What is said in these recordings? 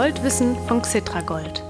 Goldwissen von Xitragold,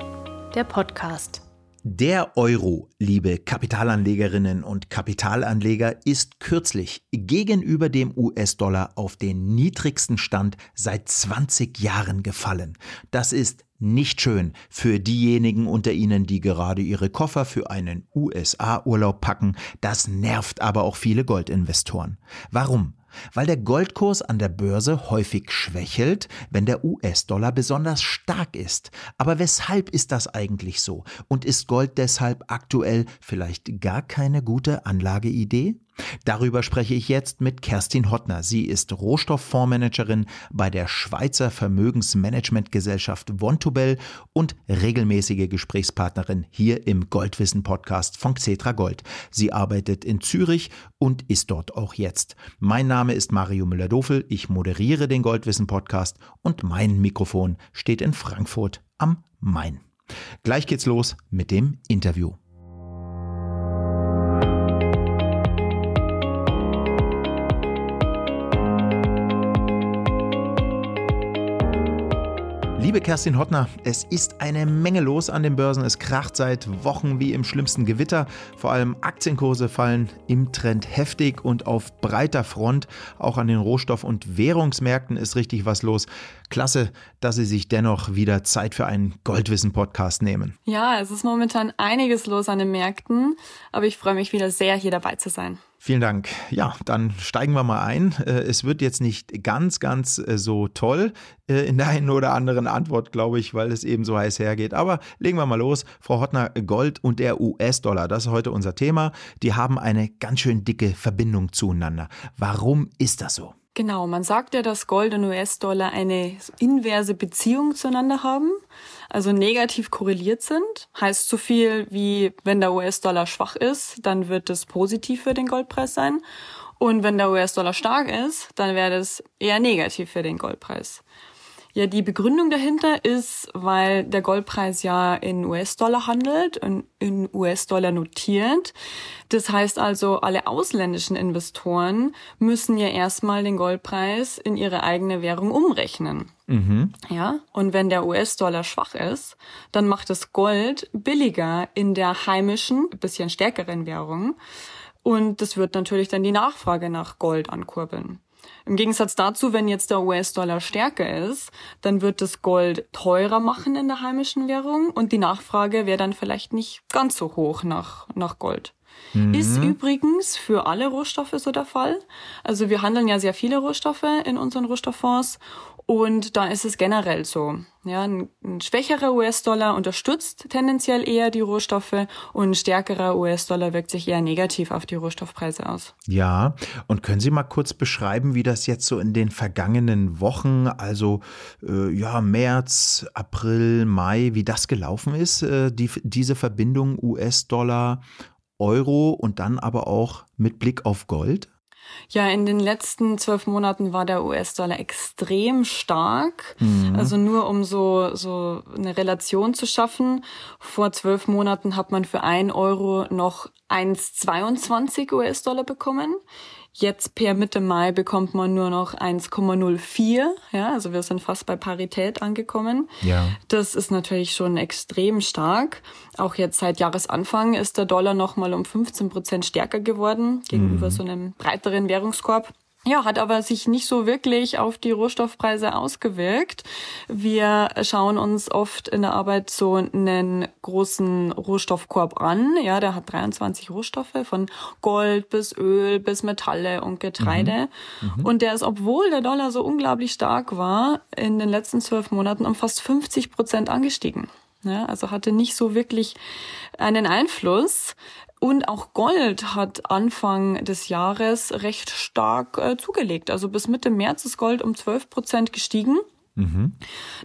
der Podcast. Der Euro, liebe Kapitalanlegerinnen und Kapitalanleger, ist kürzlich gegenüber dem US-Dollar auf den niedrigsten Stand seit 20 Jahren gefallen. Das ist nicht schön für diejenigen unter Ihnen, die gerade ihre Koffer für einen USA-Urlaub packen. Das nervt aber auch viele Goldinvestoren. Warum? Weil der Goldkurs an der Börse häufig schwächelt, wenn der US-Dollar besonders stark ist. Aber weshalb ist das eigentlich so? Und ist Gold deshalb aktuell vielleicht gar keine gute Anlageidee? Darüber spreche ich jetzt mit Kerstin Hottner. Sie ist Rohstofffondsmanagerin bei der Schweizer Vermögensmanagementgesellschaft Vontobel und regelmäßige Gesprächspartnerin hier im Goldwissen Podcast von Xetra Gold. Sie arbeitet in Zürich und ist dort auch jetzt. Mein Name ist Mario Müller-Dofel. Ich moderiere den Goldwissen Podcast und mein Mikrofon steht in Frankfurt am Main. Gleich geht's los mit dem Interview. Liebe Kerstin Hottner, es ist eine Menge los an den Börsen. Es kracht seit Wochen wie im schlimmsten Gewitter. Vor allem Aktienkurse fallen im Trend heftig und auf breiter Front. Auch an den Rohstoff- und Währungsmärkten ist richtig was los. Klasse, dass Sie sich dennoch wieder Zeit für einen Goldwissen-Podcast nehmen. Ja, es ist momentan einiges los an den Märkten, aber ich freue mich wieder sehr, hier dabei zu sein. Vielen Dank. Ja, dann steigen wir mal ein. Äh, es wird jetzt nicht ganz, ganz äh, so toll äh, in der einen oder anderen Antwort, glaube ich, weil es eben so heiß hergeht. Aber legen wir mal los. Frau Hottner, Gold und der US-Dollar, das ist heute unser Thema. Die haben eine ganz schön dicke Verbindung zueinander. Warum ist das so? Genau, man sagt ja, dass Gold und US-Dollar eine inverse Beziehung zueinander haben, also negativ korreliert sind. Heißt so viel wie, wenn der US-Dollar schwach ist, dann wird es positiv für den Goldpreis sein. Und wenn der US-Dollar stark ist, dann wäre das eher negativ für den Goldpreis. Ja, die Begründung dahinter ist, weil der Goldpreis ja in US-Dollar handelt und in US-Dollar notiert. Das heißt also, alle ausländischen Investoren müssen ja erstmal den Goldpreis in ihre eigene Währung umrechnen. Mhm. Ja, und wenn der US-Dollar schwach ist, dann macht das Gold billiger in der heimischen, bisschen stärkeren Währung. Und das wird natürlich dann die Nachfrage nach Gold ankurbeln. Im Gegensatz dazu, wenn jetzt der US-Dollar stärker ist, dann wird das Gold teurer machen in der heimischen Währung und die Nachfrage wäre dann vielleicht nicht ganz so hoch nach, nach Gold. Mhm. Ist übrigens für alle Rohstoffe so der Fall. Also wir handeln ja sehr viele Rohstoffe in unseren Rohstofffonds und da ist es generell so. Ja, ein, ein schwächerer US-Dollar unterstützt tendenziell eher die Rohstoffe und ein stärkerer US-Dollar wirkt sich eher negativ auf die Rohstoffpreise aus. Ja, und können Sie mal kurz beschreiben, wie das jetzt so in den vergangenen Wochen, also äh, ja, März, April, Mai, wie das gelaufen ist, äh, die, diese Verbindung US-Dollar Euro und dann aber auch mit Blick auf Gold? Ja, in den letzten zwölf Monaten war der US-Dollar extrem stark. Mhm. Also nur um so, so eine Relation zu schaffen. Vor zwölf Monaten hat man für ein Euro noch 1,22 US-Dollar bekommen. Jetzt per Mitte Mai bekommt man nur noch 1,04. Ja, also wir sind fast bei Parität angekommen. Ja. Das ist natürlich schon extrem stark. Auch jetzt seit Jahresanfang ist der Dollar nochmal um 15 Prozent stärker geworden gegenüber mhm. so einem breiteren Währungskorb. Ja, hat aber sich nicht so wirklich auf die Rohstoffpreise ausgewirkt. Wir schauen uns oft in der Arbeit so einen großen Rohstoffkorb an. Ja, der hat 23 Rohstoffe von Gold bis Öl bis Metalle und Getreide. Mhm. Mhm. Und der ist, obwohl der Dollar so unglaublich stark war, in den letzten zwölf Monaten um fast 50 Prozent angestiegen. Ja, also hatte nicht so wirklich einen Einfluss. Und auch Gold hat Anfang des Jahres recht stark äh, zugelegt. Also bis Mitte März ist Gold um 12 Prozent gestiegen. Mhm.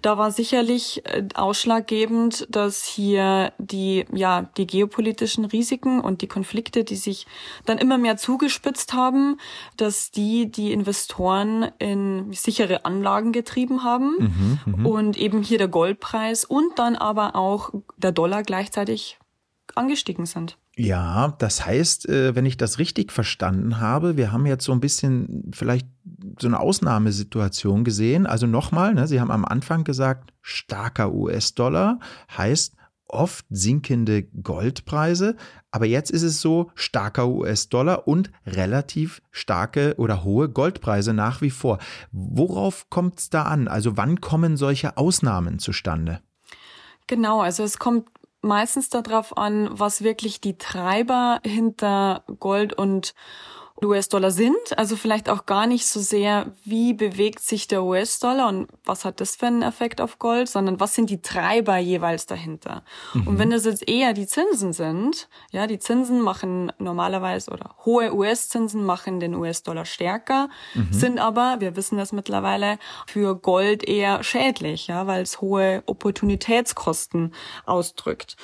Da war sicherlich äh, ausschlaggebend, dass hier die, ja, die geopolitischen Risiken und die Konflikte, die sich dann immer mehr zugespitzt haben, dass die die Investoren in sichere Anlagen getrieben haben mhm, mhm. und eben hier der Goldpreis und dann aber auch der Dollar gleichzeitig angestiegen sind. Ja, das heißt, äh, wenn ich das richtig verstanden habe, wir haben jetzt so ein bisschen vielleicht so eine Ausnahmesituation gesehen. Also nochmal, ne, Sie haben am Anfang gesagt, starker US-Dollar heißt oft sinkende Goldpreise, aber jetzt ist es so starker US-Dollar und relativ starke oder hohe Goldpreise nach wie vor. Worauf kommt es da an? Also wann kommen solche Ausnahmen zustande? Genau, also es kommt meistens darauf an, was wirklich die Treiber hinter Gold und US-Dollar sind. Also vielleicht auch gar nicht so sehr, wie bewegt sich der US-Dollar und was hat das für einen Effekt auf Gold, sondern was sind die Treiber jeweils dahinter. Mhm. Und wenn das jetzt eher die Zinsen sind, ja, die Zinsen machen normalerweise oder hohe US-Zinsen machen den US-Dollar stärker, mhm. sind aber, wir wissen das mittlerweile, für Gold eher schädlich, ja, weil es hohe Opportunitätskosten ausdrückt.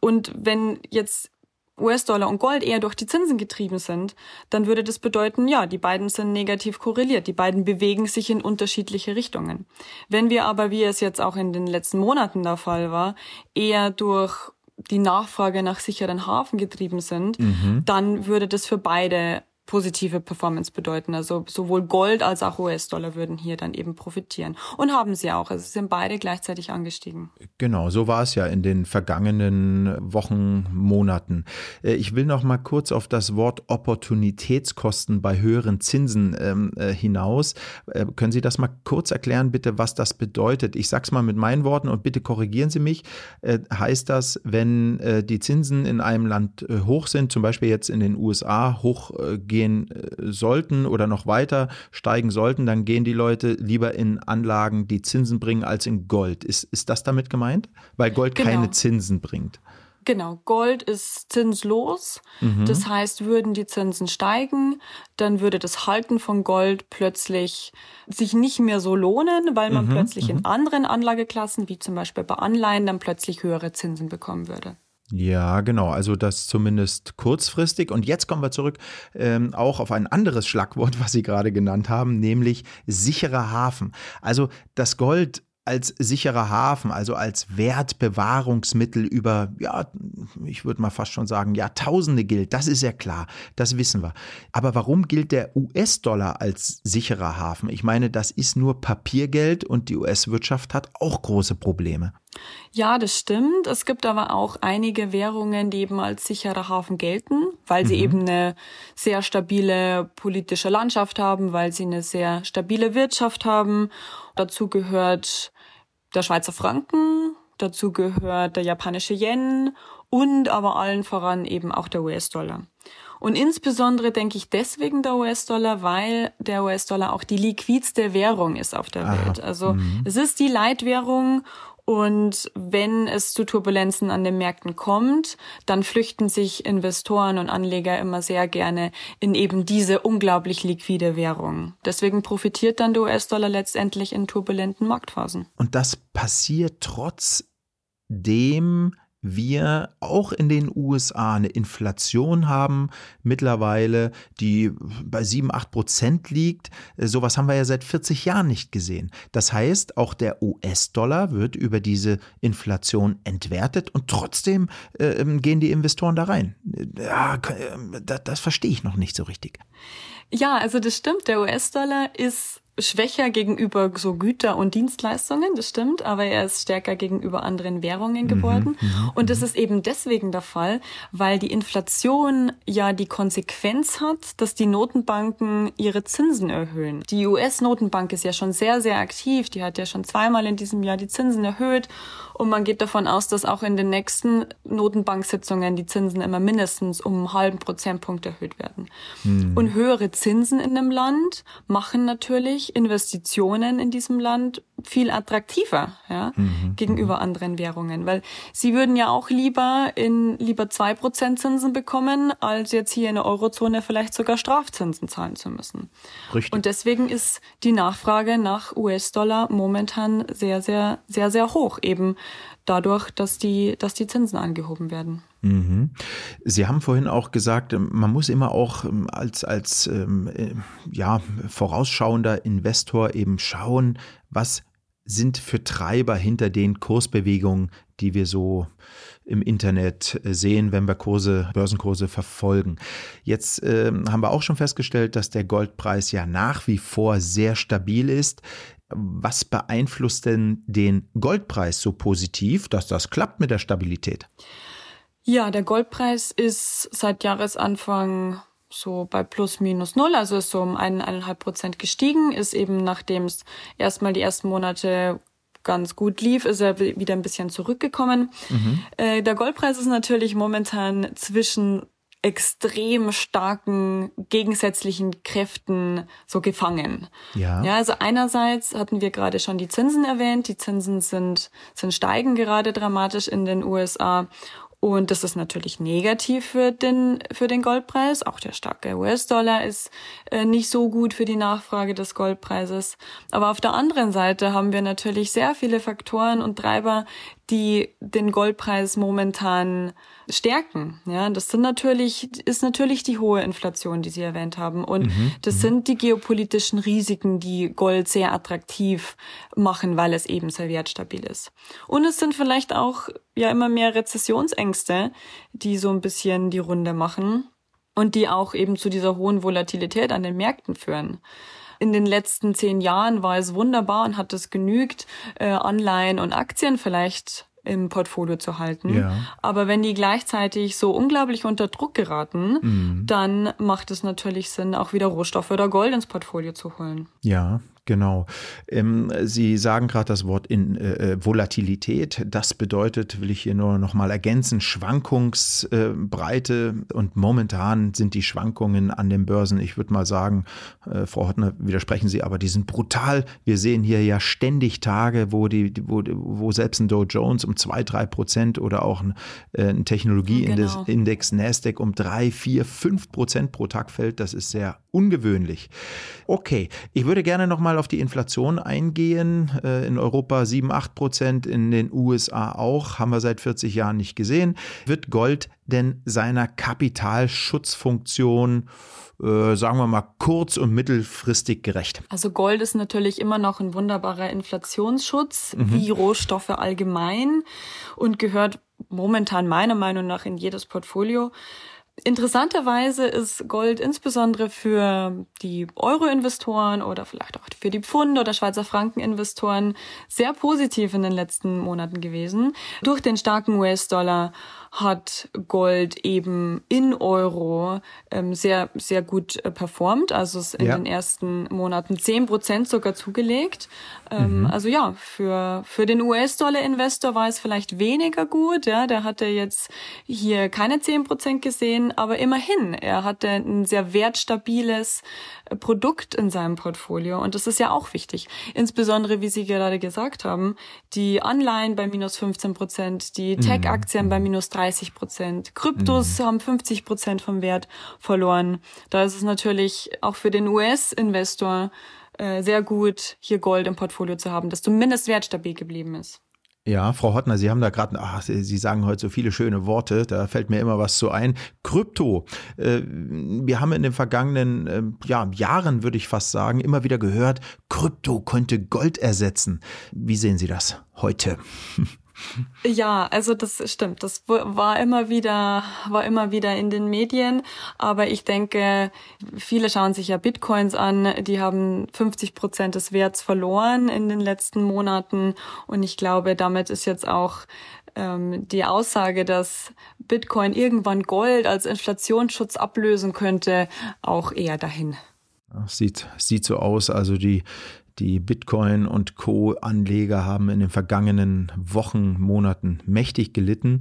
Und wenn jetzt US-Dollar und Gold eher durch die Zinsen getrieben sind, dann würde das bedeuten, ja, die beiden sind negativ korreliert, die beiden bewegen sich in unterschiedliche Richtungen. Wenn wir aber, wie es jetzt auch in den letzten Monaten der Fall war, eher durch die Nachfrage nach sicheren Hafen getrieben sind, mhm. dann würde das für beide positive Performance bedeuten. Also sowohl Gold als auch US-Dollar würden hier dann eben profitieren. Und haben sie auch. Also sind beide gleichzeitig angestiegen. Genau, so war es ja in den vergangenen Wochen, Monaten. Äh, ich will noch mal kurz auf das Wort Opportunitätskosten bei höheren Zinsen ähm, äh, hinaus. Äh, können Sie das mal kurz erklären, bitte, was das bedeutet? Ich sage es mal mit meinen Worten und bitte korrigieren Sie mich. Äh, heißt das, wenn äh, die Zinsen in einem Land äh, hoch sind, zum Beispiel jetzt in den USA hochgehen, gehen äh, sollten oder noch weiter steigen sollten, dann gehen die Leute lieber in Anlagen, die Zinsen bringen, als in Gold. Ist, ist das damit gemeint? Weil Gold genau. keine Zinsen bringt. Genau, Gold ist zinslos. Mhm. Das heißt, würden die Zinsen steigen, dann würde das Halten von Gold plötzlich sich nicht mehr so lohnen, weil man mhm. plötzlich mhm. in anderen Anlageklassen, wie zum Beispiel bei Anleihen, dann plötzlich höhere Zinsen bekommen würde. Ja, genau. Also das zumindest kurzfristig. Und jetzt kommen wir zurück ähm, auch auf ein anderes Schlagwort, was Sie gerade genannt haben, nämlich sicherer Hafen. Also das Gold als sicherer Hafen, also als Wertbewahrungsmittel über, ja, ich würde mal fast schon sagen, Jahrtausende gilt. Das ist ja klar, das wissen wir. Aber warum gilt der US-Dollar als sicherer Hafen? Ich meine, das ist nur Papiergeld und die US-Wirtschaft hat auch große Probleme. Ja, das stimmt. Es gibt aber auch einige Währungen, die eben als sicherer Hafen gelten, weil sie mhm. eben eine sehr stabile politische Landschaft haben, weil sie eine sehr stabile Wirtschaft haben. Dazu gehört der Schweizer Franken, dazu gehört der japanische Yen und aber allen voran eben auch der US-Dollar. Und insbesondere denke ich deswegen der US-Dollar, weil der US-Dollar auch die liquidste Währung ist auf der Aha. Welt. Also mhm. es ist die Leitwährung und wenn es zu Turbulenzen an den Märkten kommt, dann flüchten sich Investoren und Anleger immer sehr gerne in eben diese unglaublich liquide Währung. Deswegen profitiert dann der US-Dollar letztendlich in turbulenten Marktphasen. Und das passiert trotz dem, wir auch in den USA eine Inflation haben mittlerweile, die bei 7, 8 Prozent liegt. Äh, sowas haben wir ja seit 40 Jahren nicht gesehen. Das heißt, auch der US-Dollar wird über diese Inflation entwertet und trotzdem äh, ähm, gehen die Investoren da rein. Ja, äh, das, das verstehe ich noch nicht so richtig. Ja, also das stimmt. Der US-Dollar ist schwächer gegenüber so Güter und Dienstleistungen, das stimmt, aber er ist stärker gegenüber anderen Währungen geworden. Mhm, mhm und das mhm. ist eben deswegen der Fall, weil die Inflation ja die Konsequenz hat, dass die Notenbanken ihre Zinsen erhöhen. Die US-Notenbank ist ja schon sehr, sehr aktiv. Die hat ja schon zweimal in diesem Jahr die Zinsen erhöht. Und man geht davon aus, dass auch in den nächsten Notenbanksitzungen die Zinsen immer mindestens um einen halben Prozentpunkt erhöht werden. Mhm. Und höhere Zinsen in einem Land machen natürlich natürlich Investitionen in diesem Land viel attraktiver ja, mhm. gegenüber anderen Währungen, weil sie würden ja auch lieber in lieber zwei Prozent Zinsen bekommen, als jetzt hier in der Eurozone vielleicht sogar Strafzinsen zahlen zu müssen. Richtig. Und deswegen ist die Nachfrage nach US-Dollar momentan sehr, sehr, sehr, sehr hoch, eben dadurch, dass die, dass die Zinsen angehoben werden. Mhm. Sie haben vorhin auch gesagt, ähm, man muss immer auch ähm, als, als ähm, äh, ja, vorausschauender Investor eben schauen, was sind für Treiber hinter den Kursbewegungen, die wir so im Internet äh, sehen, wenn wir Kurse, Börsenkurse verfolgen. Jetzt äh, haben wir auch schon festgestellt, dass der Goldpreis ja nach wie vor sehr stabil ist. Was beeinflusst denn den Goldpreis so positiv, dass das klappt mit der Stabilität? Ja, der Goldpreis ist seit Jahresanfang so bei plus minus null, also ist so um eineinhalb Prozent gestiegen, ist eben nachdem es erstmal die ersten Monate ganz gut lief, ist er wieder ein bisschen zurückgekommen. Mhm. Äh, der Goldpreis ist natürlich momentan zwischen extrem starken gegensätzlichen Kräften so gefangen. Ja. Ja, also einerseits hatten wir gerade schon die Zinsen erwähnt. Die Zinsen sind, sind steigen gerade dramatisch in den USA und das ist natürlich negativ für den, für den Goldpreis. Auch der starke US-Dollar ist äh, nicht so gut für die Nachfrage des Goldpreises. Aber auf der anderen Seite haben wir natürlich sehr viele Faktoren und Treiber, die den Goldpreis momentan stärken. Ja, das sind natürlich, ist natürlich die hohe Inflation, die Sie erwähnt haben. Und mhm. das mhm. sind die geopolitischen Risiken, die Gold sehr attraktiv machen, weil es eben sehr wertstabil ist. Und es sind vielleicht auch ja immer mehr Rezessionsängste, die so ein bisschen die Runde machen und die auch eben zu dieser hohen Volatilität an den Märkten führen in den letzten zehn Jahren war es wunderbar und hat es genügt, äh, Anleihen und Aktien vielleicht im Portfolio zu halten. Ja. Aber wenn die gleichzeitig so unglaublich unter Druck geraten, mhm. dann macht es natürlich Sinn, auch wieder Rohstoffe oder Gold ins Portfolio zu holen. Ja, Genau. Ähm, Sie sagen gerade das Wort in äh, äh, Volatilität. Das bedeutet, will ich hier nur noch mal ergänzen, Schwankungsbreite. Äh, und momentan sind die Schwankungen an den Börsen, ich würde mal sagen, äh, Frau Hottner, widersprechen Sie, aber die sind brutal. Wir sehen hier ja ständig Tage, wo, die, wo, wo selbst ein Dow Jones um zwei, drei Prozent oder auch ein, äh, ein Technologieindex genau. Nasdaq um drei, vier, fünf Prozent pro Tag fällt. Das ist sehr ungewöhnlich. Okay, ich würde gerne noch mal auf die Inflation eingehen. Äh, in Europa 7, 8 Prozent, in den USA auch, haben wir seit 40 Jahren nicht gesehen. Wird Gold denn seiner Kapitalschutzfunktion äh, sagen wir mal, kurz- und mittelfristig gerecht. Also Gold ist natürlich immer noch ein wunderbarer Inflationsschutz, mhm. wie Rohstoffe allgemein und gehört momentan meiner Meinung nach in jedes Portfolio. Interessanterweise ist Gold insbesondere für die Euro-Investoren oder vielleicht auch für die Pfund- oder Schweizer Franken-Investoren sehr positiv in den letzten Monaten gewesen. Durch den starken US-Dollar hat Gold eben in Euro ähm, sehr, sehr gut äh, performt. Also es in ja. den ersten Monaten zehn Prozent sogar zugelegt. Ähm, mhm. Also ja, für, für den US-Dollar-Investor war es vielleicht weniger gut. Ja, der hatte jetzt hier keine zehn Prozent gesehen, aber immerhin, er hatte ein sehr wertstabiles äh, Produkt in seinem Portfolio. Und das ist ja auch wichtig. Insbesondere, wie Sie gerade gesagt haben, die Anleihen bei minus 15 Prozent, die mhm. Tech-Aktien mhm. bei minus 30 30 Prozent. Kryptos mhm. haben 50 Prozent vom Wert verloren. Da ist es natürlich auch für den US-Investor äh, sehr gut, hier Gold im Portfolio zu haben, das zumindest wertstabil geblieben ist. Ja, Frau Hottner, Sie haben da gerade, ach, Sie sagen heute so viele schöne Worte, da fällt mir immer was zu ein. Krypto. Äh, wir haben in den vergangenen äh, ja, Jahren, würde ich fast sagen, immer wieder gehört, Krypto könnte Gold ersetzen. Wie sehen Sie das heute? Ja, also das stimmt. Das war immer wieder, war immer wieder in den Medien. Aber ich denke, viele schauen sich ja Bitcoins an. Die haben 50 Prozent des Werts verloren in den letzten Monaten. Und ich glaube, damit ist jetzt auch ähm, die Aussage, dass Bitcoin irgendwann Gold als Inflationsschutz ablösen könnte, auch eher dahin. Sieht, sieht so aus. Also die, die Bitcoin- und Co-Anleger haben in den vergangenen Wochen, Monaten mächtig gelitten.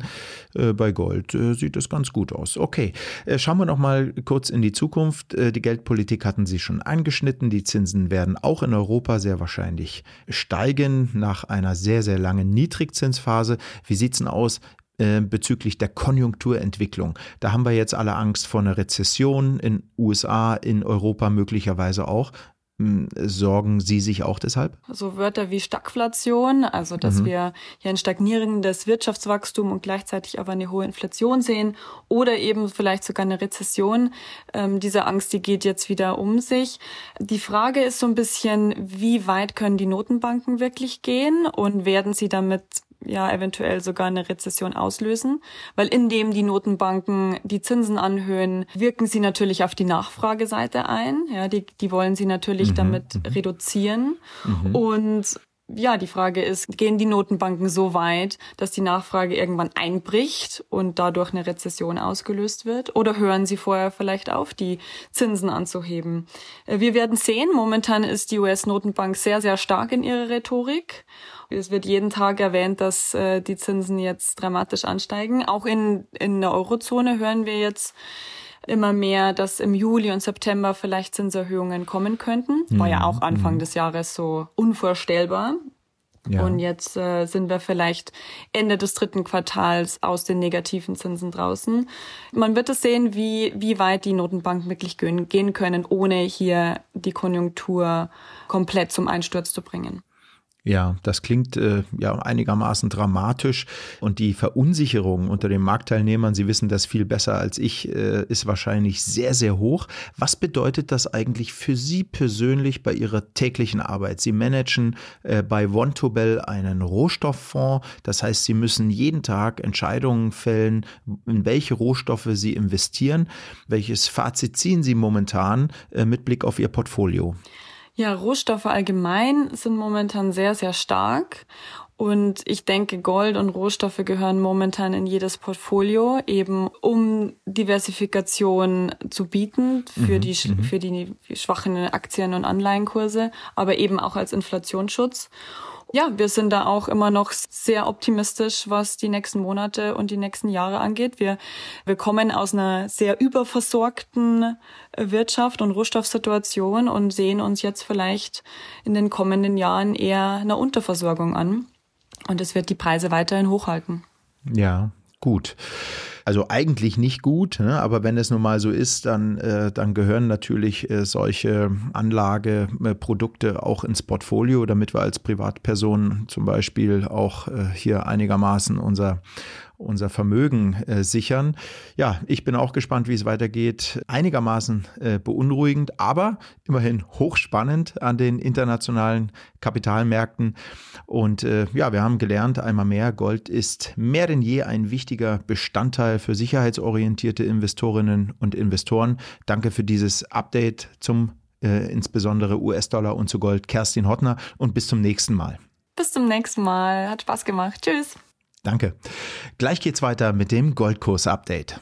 Äh, bei Gold äh, sieht es ganz gut aus. Okay, äh, schauen wir noch mal kurz in die Zukunft. Die Geldpolitik hatten Sie schon angeschnitten. Die Zinsen werden auch in Europa sehr wahrscheinlich steigen nach einer sehr, sehr langen Niedrigzinsphase. Wie sieht's denn aus? Bezüglich der Konjunkturentwicklung. Da haben wir jetzt alle Angst vor einer Rezession in USA, in Europa möglicherweise auch. Hm, sorgen Sie sich auch deshalb? So Wörter wie Stagflation, also dass mhm. wir hier ein stagnierendes Wirtschaftswachstum und gleichzeitig aber eine hohe Inflation sehen oder eben vielleicht sogar eine Rezession. Ähm, diese Angst, die geht jetzt wieder um sich. Die Frage ist so ein bisschen, wie weit können die Notenbanken wirklich gehen und werden sie damit ja eventuell sogar eine Rezession auslösen, weil indem die Notenbanken die Zinsen anhöhen, wirken sie natürlich auf die Nachfrageseite ein. Ja, die, die wollen sie natürlich mhm. damit mhm. reduzieren. Mhm. Und ja, die Frage ist, gehen die Notenbanken so weit, dass die Nachfrage irgendwann einbricht und dadurch eine Rezession ausgelöst wird? Oder hören sie vorher vielleicht auf, die Zinsen anzuheben? Äh, wir werden sehen. Momentan ist die US-Notenbank sehr, sehr stark in ihrer Rhetorik. Es wird jeden Tag erwähnt, dass äh, die Zinsen jetzt dramatisch ansteigen. Auch in, in der Eurozone hören wir jetzt immer mehr, dass im Juli und September vielleicht Zinserhöhungen kommen könnten. War ja mhm. auch Anfang mhm. des Jahres so unvorstellbar. Ja. Und jetzt äh, sind wir vielleicht Ende des dritten Quartals aus den negativen Zinsen draußen. Man wird es sehen, wie, wie weit die Notenbanken wirklich gehen, gehen können, ohne hier die Konjunktur komplett zum Einsturz zu bringen. Ja, das klingt äh, ja einigermaßen dramatisch und die Verunsicherung unter den Marktteilnehmern, Sie wissen das viel besser als ich, äh, ist wahrscheinlich sehr, sehr hoch. Was bedeutet das eigentlich für Sie persönlich bei Ihrer täglichen Arbeit? Sie managen äh, bei Vontobel einen Rohstofffonds, das heißt, Sie müssen jeden Tag Entscheidungen fällen, in welche Rohstoffe Sie investieren. Welches Fazit ziehen Sie momentan äh, mit Blick auf Ihr Portfolio? Ja, Rohstoffe allgemein sind momentan sehr, sehr stark. Und ich denke, Gold und Rohstoffe gehören momentan in jedes Portfolio, eben um Diversifikation zu bieten für, mhm, die, mhm. für die schwachen Aktien- und Anleihenkurse, aber eben auch als Inflationsschutz ja, wir sind da auch immer noch sehr optimistisch, was die nächsten Monate und die nächsten Jahre angeht. Wir, wir kommen aus einer sehr überversorgten Wirtschaft und Rohstoffsituation und sehen uns jetzt vielleicht in den kommenden Jahren eher einer Unterversorgung an. Und es wird die Preise weiterhin hochhalten. Ja, gut. Also eigentlich nicht gut, ne? aber wenn es nun mal so ist, dann, äh, dann gehören natürlich äh, solche Anlageprodukte auch ins Portfolio, damit wir als Privatperson zum Beispiel auch äh, hier einigermaßen unser unser Vermögen äh, sichern. Ja, ich bin auch gespannt, wie es weitergeht. Einigermaßen äh, beunruhigend, aber immerhin hochspannend an den internationalen Kapitalmärkten. Und äh, ja, wir haben gelernt, einmal mehr, Gold ist mehr denn je ein wichtiger Bestandteil für sicherheitsorientierte Investorinnen und Investoren. Danke für dieses Update zum äh, insbesondere US-Dollar und zu Gold. Kerstin Hottner und bis zum nächsten Mal. Bis zum nächsten Mal. Hat Spaß gemacht. Tschüss. Danke. Gleich geht's weiter mit dem Goldkurs-Update.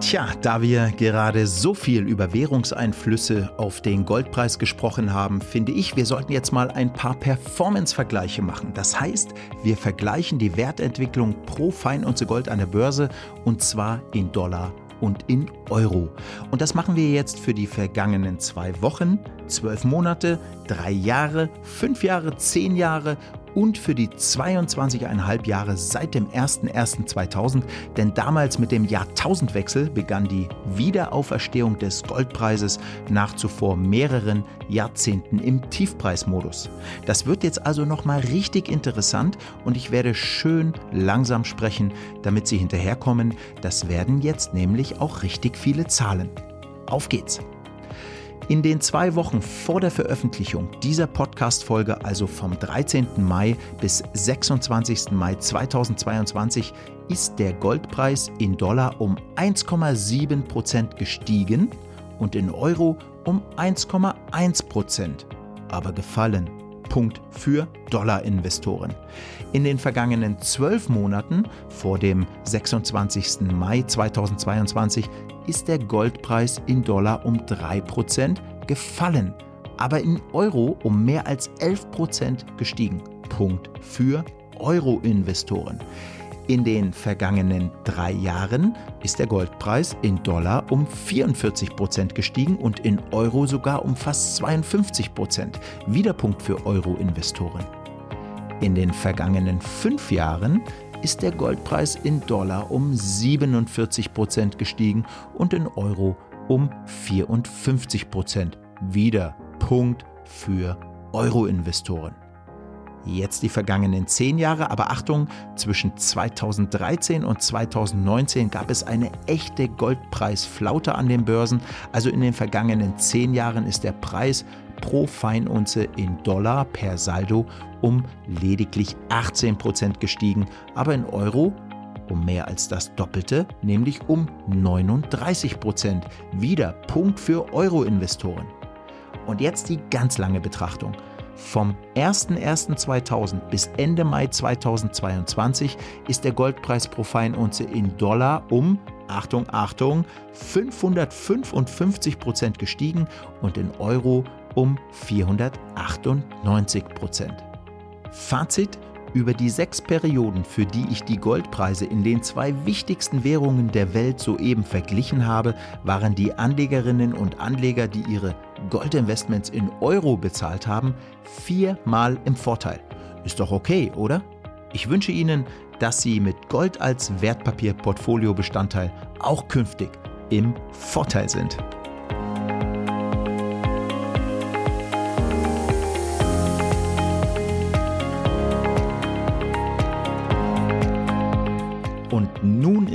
Tja, da wir gerade so viel über Währungseinflüsse auf den Goldpreis gesprochen haben, finde ich, wir sollten jetzt mal ein paar Performance-Vergleiche machen. Das heißt, wir vergleichen die Wertentwicklung pro Feinunze Gold an der Börse und zwar in Dollar und in Euro. Und das machen wir jetzt für die vergangenen zwei Wochen, zwölf Monate, drei Jahre, fünf Jahre, zehn Jahre und für die 22,5 Jahre seit dem 01.01.2000, denn damals mit dem Jahrtausendwechsel begann die Wiederauferstehung des Goldpreises nach zuvor mehreren Jahrzehnten im Tiefpreismodus. Das wird jetzt also nochmal richtig interessant und ich werde schön langsam sprechen, damit Sie hinterherkommen. Das werden jetzt nämlich auch richtig viele Zahlen. Auf geht's! In den zwei Wochen vor der Veröffentlichung dieser Podcast-Folge, also vom 13. Mai bis 26. Mai 2022, ist der Goldpreis in Dollar um 1,7 Prozent gestiegen und in Euro um 1,1 Prozent, aber gefallen. Punkt für Dollar-Investoren. In den vergangenen zwölf Monaten vor dem 26. Mai 2022 ist der Goldpreis in Dollar um 3% gefallen, aber in Euro um mehr als 11% gestiegen. Punkt für Euro-Investoren. In den vergangenen drei Jahren ist der Goldpreis in Dollar um 44% gestiegen und in Euro sogar um fast 52% Wieder Punkt für Euro-Investoren. In den vergangenen fünf Jahren ist der Goldpreis in Dollar um 47 Prozent gestiegen und in Euro um 54 Prozent. Wieder Punkt für Euro-Investoren. Jetzt die vergangenen zehn Jahre, aber Achtung, zwischen 2013 und 2019 gab es eine echte Goldpreisflaute an den Börsen. Also in den vergangenen zehn Jahren ist der Preis pro Feinunze in Dollar per Saldo um lediglich 18 Prozent gestiegen, aber in Euro um mehr als das Doppelte, nämlich um 39 Prozent. Wieder Punkt für Euro-Investoren. Und jetzt die ganz lange Betrachtung. Vom 01.01.2000 bis Ende Mai 2022 ist der Goldpreis pro Feinunze in Dollar um, Achtung, Achtung, 555 Prozent gestiegen und in Euro um 498 Prozent. Fazit, über die sechs Perioden, für die ich die Goldpreise in den zwei wichtigsten Währungen der Welt soeben verglichen habe, waren die Anlegerinnen und Anleger, die ihre Goldinvestments in Euro bezahlt haben, viermal im Vorteil. Ist doch okay, oder? Ich wünsche Ihnen, dass Sie mit Gold als Wertpapierportfolio-Bestandteil auch künftig im Vorteil sind.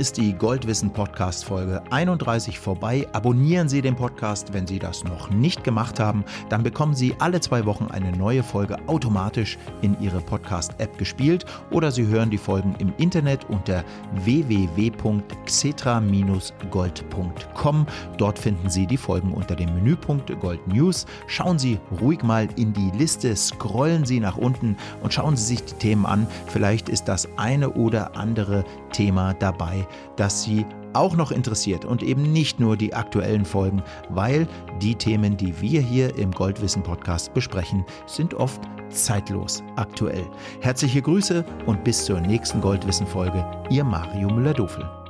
Ist die Goldwissen Podcast Folge 31 vorbei. Abonnieren Sie den Podcast, wenn Sie das noch nicht gemacht haben. Dann bekommen Sie alle zwei Wochen eine neue Folge automatisch in Ihre Podcast-App gespielt oder Sie hören die Folgen im Internet unter www.xetra-gold.com. Dort finden Sie die Folgen unter dem Menüpunkt Gold News. Schauen Sie ruhig mal in die Liste, scrollen Sie nach unten und schauen Sie sich die Themen an. Vielleicht ist das eine oder andere Thema dabei dabei, das Sie auch noch interessiert und eben nicht nur die aktuellen Folgen, weil die Themen, die wir hier im Goldwissen Podcast besprechen, sind oft zeitlos aktuell. Herzliche Grüße und bis zur nächsten Goldwissen Folge, Ihr Mario Müller-Dofel.